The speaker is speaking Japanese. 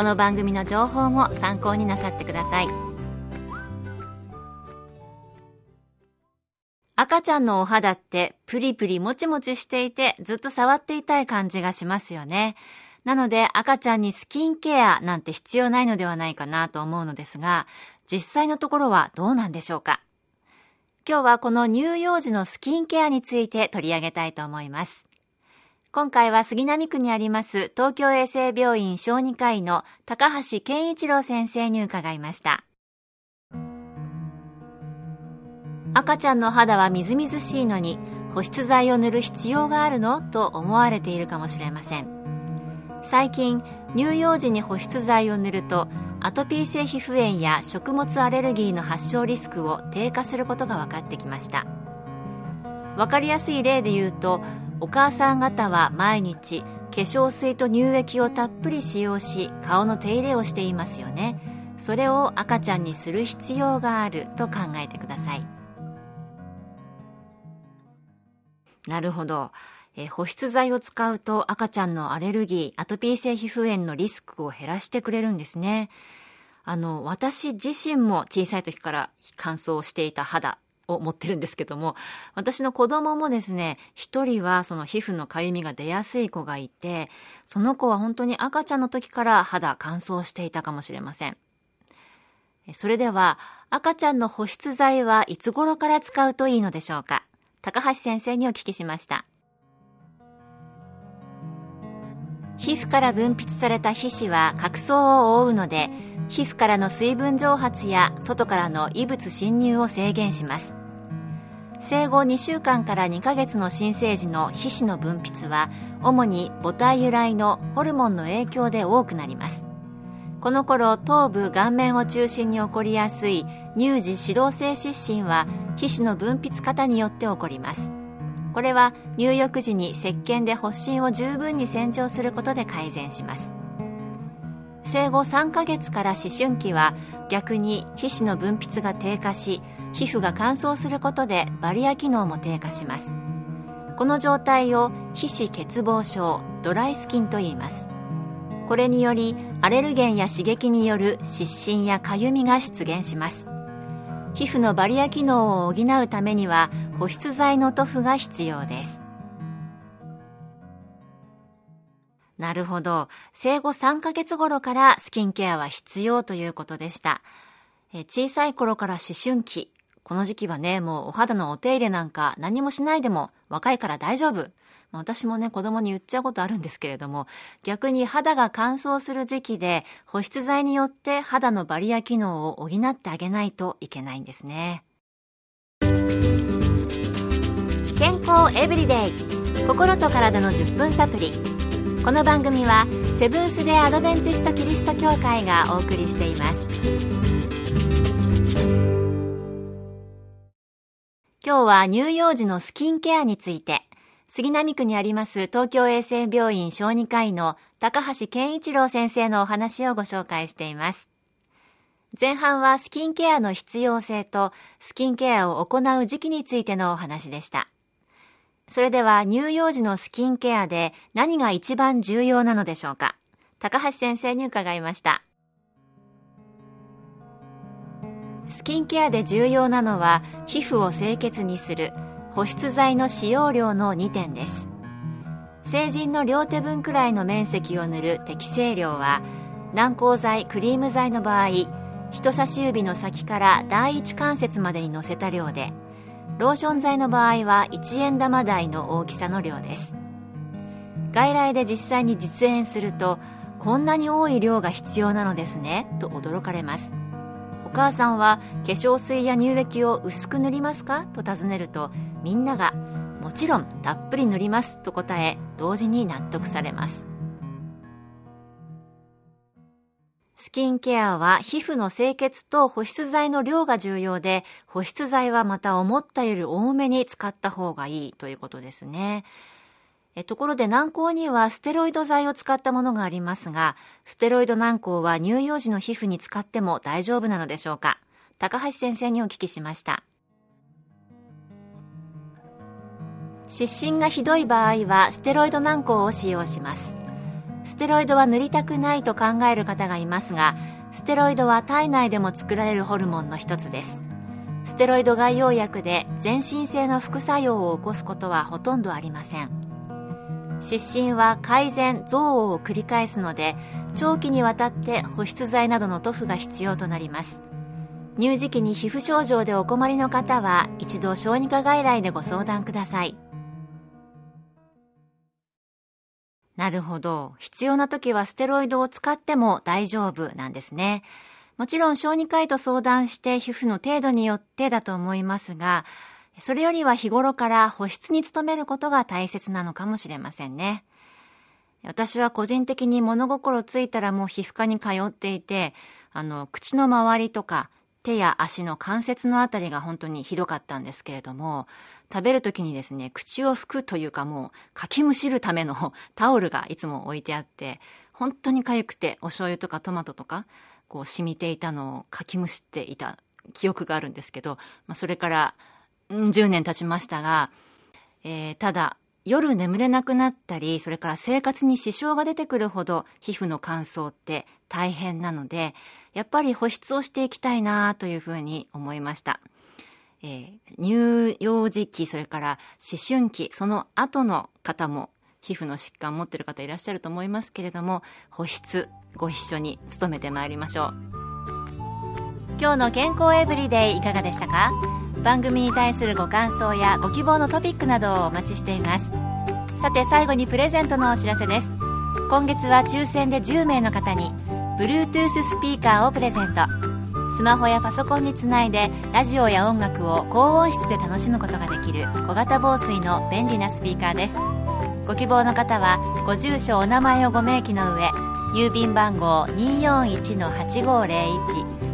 この番組の情報も参考になさってください赤ちゃんのお肌ってプリプリもちもちしていてずっと触っていたい感じがしますよね。なので赤ちゃんにスキンケアなんて必要ないのではないかなと思うのですが、実際のところはどうなんでしょうか今日はこの乳幼児のスキンケアについて取り上げたいと思います。今回は杉並区にあります東京衛生病院小児科医の高橋健一郎先生に伺いました。赤ちゃんの肌はみずみずしいのに保湿剤を塗る必要があるの？と思われているかもしれません。最近乳幼児に保湿剤を塗るとアトピー性皮膚炎や食物アレルギーの発症リスクを低下することが分かってきました。分かりやすい例で言うとお母さん方は毎日化粧水と乳液をたっぷり使用し顔の手入れをしていますよねそれを赤ちゃんにする必要があると考えてくださいなるほど。え保湿剤を使うと赤ちゃんのアレルギー、アトピー性皮膚炎のリスクを減らしてくれるんですね。あの、私自身も小さい時から乾燥していた肌を持ってるんですけども、私の子供もですね、一人はその皮膚のかゆみが出やすい子がいて、その子は本当に赤ちゃんの時から肌乾燥していたかもしれません。それでは、赤ちゃんの保湿剤はいつ頃から使うといいのでしょうか？高橋先生にお聞きしました。皮膚から分泌された皮脂は角層を覆うので皮膚からの水分蒸発や外からの異物侵入を制限します。生後2週間から2ヶ月の新生児の皮脂の分泌は主に母体由来のホルモンの影響で多くなります。この頃頭部顔面を中心に起こりやすい乳児指導性湿疹は皮脂の分泌過多によって起こります。これは入浴時に石鹸で発疹を十分に洗浄することで改善します。生後3ヶ月から思春期は逆に皮脂の分泌が低下し皮膚が乾燥することでバリア機能も低下します。この状態を皮脂欠乏症ドライスキンと言います。これによりアレルゲンや刺激による湿疹やかゆみが出現します。皮膚のバリア機能を補うためには保湿剤の塗布が必要です。なるほど。生後3ヶ月頃からスキンケアは必要ということでした。え小さい頃から思春期。この時期はねもうお肌のお手入れなんか何もしないでも若いから大丈夫。私もね、子供に言っちゃうことあるんですけれども、逆に肌が乾燥する時期で保湿剤によって肌のバリア機能を補ってあげないといけないんですね。健康エブリデイ。心と体の10分サプリ。この番組はセブンス・デ・アドベンチスト・キリスト教会がお送りしています今日は乳幼児のスキンケアについて杉並区にあります東京衛生病院小児科医の高橋健一郎先生のお話をご紹介しています。前半はスキンケアの必要性とスキンケアを行う時期についてのお話でした。それでは乳幼児のスキンケアで何が一番重要なのでしょうか？高橋先生に伺いました。スキンケアで重要なのは皮膚を清潔にする保湿剤の使用量の2点です成人の両手分くらいの面積を塗る適正量は軟膏剤クリーム剤の場合人差し指の先から第一関節までに乗せた量でローション剤の場合は1円玉台の大きさの量です。外来で実際に実演するとこんなに多い量が必要なのですねと驚かれます。お母さんは化粧水や乳液を薄く塗りますか？と尋ねるとみんながもちろんたっぷり塗りますと答え同時に納得されます。スキンケアは皮膚の清潔と保湿剤の量が重要で保湿剤はまた思ったより多めに使った方がいいということですね。えところで軟膏にはステロイド剤を使ったものがありますがステロイド軟膏は乳幼児の皮膚に使っても大丈夫なのでしょうか？高橋先生にお聞きしました。湿疹がひどい場合はステロイド軟膏を使用します。テロイドは塗りたくないと考える方がいますがステロイドは体内でも作られるホルモンの一つです。ステロイド外用薬で全身性の副作用を起こすことはほとんどありません。湿疹は改善増悪を繰り返すので長期にわたって保湿剤などの塗布が必要となります。乳児期に皮膚症状でお困りの方は一度小児科外来でご相談ください。なるほど。必要な時はステロイドを使っても大丈夫なんですね。もちろん小児科医と相談して皮膚の程度によってだと思いますが、それよりは日頃から保湿に努めることが大切なのかもしれませんね。私は個人的に物心ついたらもう皮膚科に通っていて、あの、口の周りとか手や足の関節のあたりが本当にひどかったんですけれども、食べるときにですね、口を拭くというかもう、かきむしるための タオルがいつも置いてあって、本当に痒くて、お醤油とかトマトとか、こう染みていたのをかきむしっていた記憶があるんですけど、まあ、それから、10年経ちましたが、えー、ただ、夜眠れなくなったり、それから生活に支障が出てくるほど皮膚の乾燥って大変なので、やっぱり保湿をしていきたいなというふうに思いました。えー、乳幼児期、それから思春期、その後の方も皮膚の疾患持ってる方いらっしゃると思いますけれども、保湿ご一緒に努めてまいりましょう。今日の健康エブリデイいかがでしたか？番組に対するご感想やご希望のトピックなどをお待ちしています。さて最後にプレゼントのお知らせです。今月は抽選で10名の方に Bluetooth スピーカーをプレゼント。スマホやパソコンにつないでラジオや音楽を高音質で楽しむことができる小型防水の便利なスピーカーです。ご希望の方はご住所お名前をご明記の上郵便番号241-8501